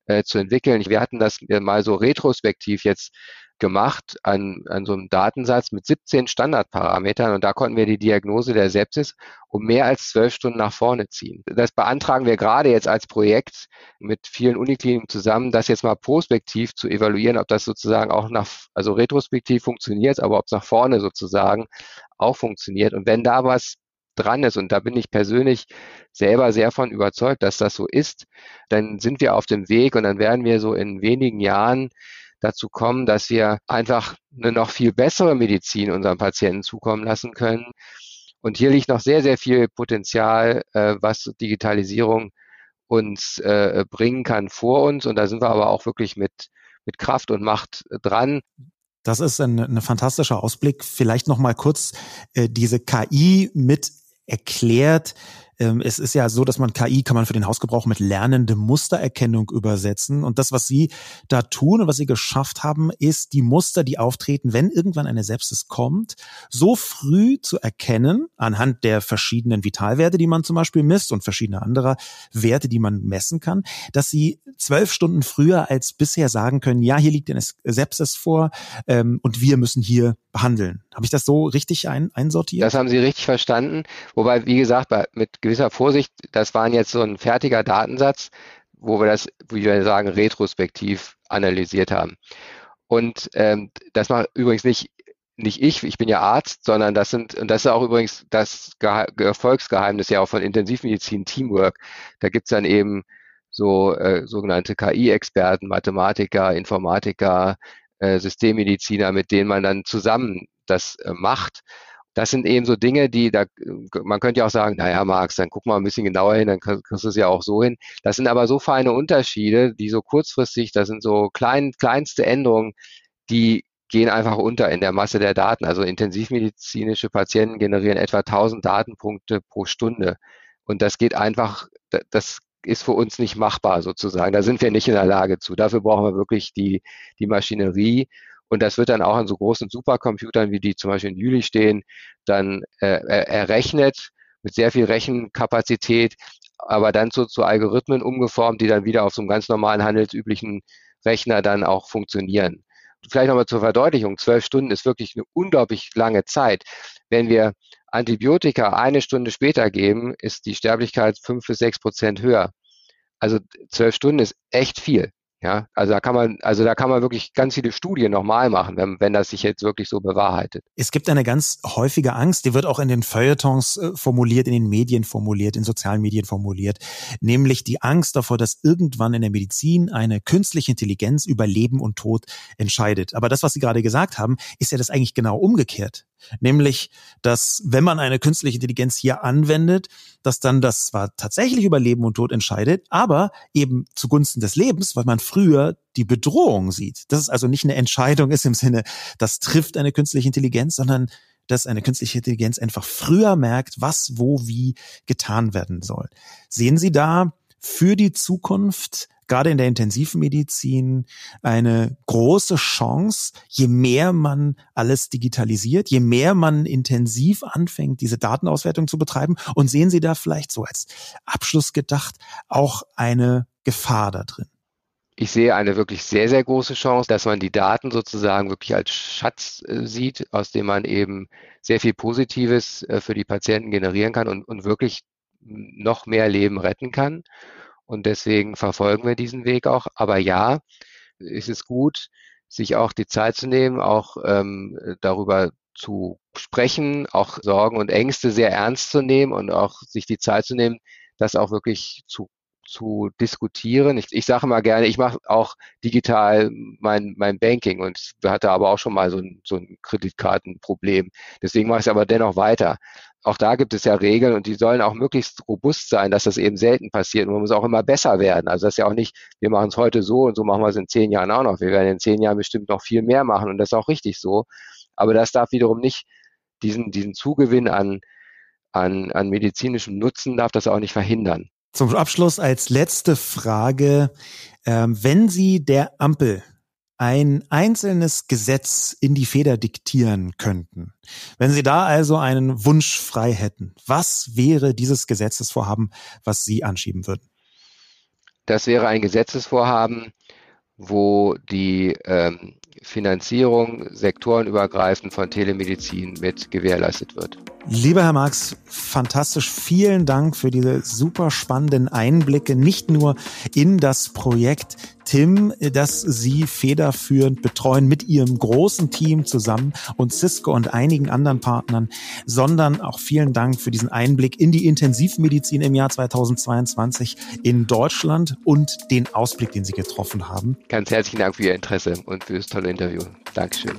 äh, zu entwickeln. Wir hatten das mal so retrospektiv jetzt gemacht an, an so einem Datensatz mit 17 Standardparametern und da konnten wir die Diagnose der Sepsis um mehr als zwölf Stunden nach vorne ziehen. Das beantragen wir gerade jetzt als Projekt mit vielen Unikliniken zusammen, das jetzt mal prospektiv zu evaluieren, ob das sozusagen auch nach, also retrospektiv funktioniert, aber ob es nach vorne sozusagen auch funktioniert. Und wenn da was dran ist, und da bin ich persönlich selber sehr von überzeugt, dass das so ist, dann sind wir auf dem Weg und dann werden wir so in wenigen Jahren dazu kommen, dass wir einfach eine noch viel bessere Medizin unseren Patienten zukommen lassen können. Und hier liegt noch sehr, sehr viel Potenzial, äh, was Digitalisierung uns äh, bringen kann vor uns. Und da sind wir aber auch wirklich mit, mit Kraft und Macht dran. Das ist ein, ein fantastischer Ausblick. Vielleicht noch mal kurz äh, diese KI mit erklärt, ähm, es ist ja so, dass man KI kann man für den Hausgebrauch mit lernende Mustererkennung übersetzen. Und das, was Sie da tun und was Sie geschafft haben, ist die Muster, die auftreten, wenn irgendwann eine Sepsis kommt, so früh zu erkennen, anhand der verschiedenen Vitalwerte, die man zum Beispiel misst und verschiedene andere Werte, die man messen kann, dass Sie zwölf Stunden früher als bisher sagen können, ja, hier liegt eine Sepsis vor ähm, und wir müssen hier behandeln. Habe ich das so richtig ein, einsortiert? Das haben Sie richtig verstanden. Wobei, wie gesagt, bei, mit gewisser Vorsicht, das waren jetzt so ein fertiger Datensatz, wo wir das, wie wir sagen, retrospektiv analysiert haben. Und ähm, das macht übrigens nicht nicht ich, ich bin ja Arzt, sondern das sind, und das ist auch übrigens das Erfolgsgeheimnis ja auch von Intensivmedizin Teamwork. Da gibt's dann eben so äh, sogenannte KI-Experten, Mathematiker, Informatiker, äh, Systemmediziner, mit denen man dann zusammen das äh, macht. Das sind eben so Dinge, die da, man könnte ja auch sagen, naja, Max, dann guck mal ein bisschen genauer hin, dann kriegst du es ja auch so hin. Das sind aber so feine Unterschiede, die so kurzfristig, das sind so klein, kleinste Änderungen, die gehen einfach unter in der Masse der Daten. Also intensivmedizinische Patienten generieren etwa 1000 Datenpunkte pro Stunde. Und das geht einfach, das ist für uns nicht machbar sozusagen. Da sind wir nicht in der Lage zu. Dafür brauchen wir wirklich die, die Maschinerie. Und das wird dann auch an so großen Supercomputern, wie die zum Beispiel in Jülich stehen, dann äh, errechnet mit sehr viel Rechenkapazität, aber dann zu, zu Algorithmen umgeformt, die dann wieder auf so einem ganz normalen handelsüblichen Rechner dann auch funktionieren. Vielleicht nochmal zur Verdeutlichung. Zwölf Stunden ist wirklich eine unglaublich lange Zeit. Wenn wir Antibiotika eine Stunde später geben, ist die Sterblichkeit fünf bis sechs Prozent höher. Also zwölf Stunden ist echt viel. Ja, also da kann man, also da kann man wirklich ganz viele Studien nochmal machen, wenn, wenn das sich jetzt wirklich so bewahrheitet. Es gibt eine ganz häufige Angst, die wird auch in den Feuilletons äh, formuliert, in den Medien formuliert, in sozialen Medien formuliert, nämlich die Angst davor, dass irgendwann in der Medizin eine künstliche Intelligenz über Leben und Tod entscheidet. Aber das, was Sie gerade gesagt haben, ist ja das eigentlich genau umgekehrt. Nämlich, dass wenn man eine künstliche Intelligenz hier anwendet, dass dann das zwar tatsächlich über Leben und Tod entscheidet, aber eben zugunsten des Lebens, weil man früher die Bedrohung sieht. Das ist also nicht eine Entscheidung ist im Sinne, das trifft eine künstliche Intelligenz, sondern dass eine künstliche Intelligenz einfach früher merkt, was wo wie getan werden soll. Sehen Sie da für die Zukunft gerade in der Intensivmedizin eine große Chance, je mehr man alles digitalisiert, je mehr man intensiv anfängt, diese Datenauswertung zu betreiben. Und sehen Sie da vielleicht so als Abschluss gedacht auch eine Gefahr da drin? Ich sehe eine wirklich sehr, sehr große Chance, dass man die Daten sozusagen wirklich als Schatz äh, sieht, aus dem man eben sehr viel Positives äh, für die Patienten generieren kann und, und wirklich noch mehr Leben retten kann. Und deswegen verfolgen wir diesen Weg auch. Aber ja, ist es gut, sich auch die Zeit zu nehmen, auch ähm, darüber zu sprechen, auch Sorgen und Ängste sehr ernst zu nehmen und auch sich die Zeit zu nehmen, das auch wirklich zu zu diskutieren. Ich, ich sage mal gerne, ich mache auch digital mein, mein Banking und hatte aber auch schon mal so ein, so ein Kreditkartenproblem. Deswegen mache ich es aber dennoch weiter. Auch da gibt es ja Regeln und die sollen auch möglichst robust sein, dass das eben selten passiert. Und man muss auch immer besser werden. Also das ist ja auch nicht, wir machen es heute so und so machen wir es in zehn Jahren auch noch. Wir werden in zehn Jahren bestimmt noch viel mehr machen und das ist auch richtig so. Aber das darf wiederum nicht diesen, diesen Zugewinn an, an, an medizinischem Nutzen darf das auch nicht verhindern. Zum Abschluss als letzte Frage. Ähm, wenn Sie der Ampel ein einzelnes Gesetz in die Feder diktieren könnten, wenn Sie da also einen Wunsch frei hätten, was wäre dieses Gesetzesvorhaben, was Sie anschieben würden? Das wäre ein Gesetzesvorhaben, wo die ähm, Finanzierung sektorenübergreifend von Telemedizin mit gewährleistet wird. Lieber Herr Marx, fantastisch. Vielen Dank für diese super spannenden Einblicke, nicht nur in das Projekt Tim, das Sie federführend betreuen mit Ihrem großen Team zusammen und Cisco und einigen anderen Partnern, sondern auch vielen Dank für diesen Einblick in die Intensivmedizin im Jahr 2022 in Deutschland und den Ausblick, den Sie getroffen haben. Ganz herzlichen Dank für Ihr Interesse und für das tolle Interview. Dankeschön.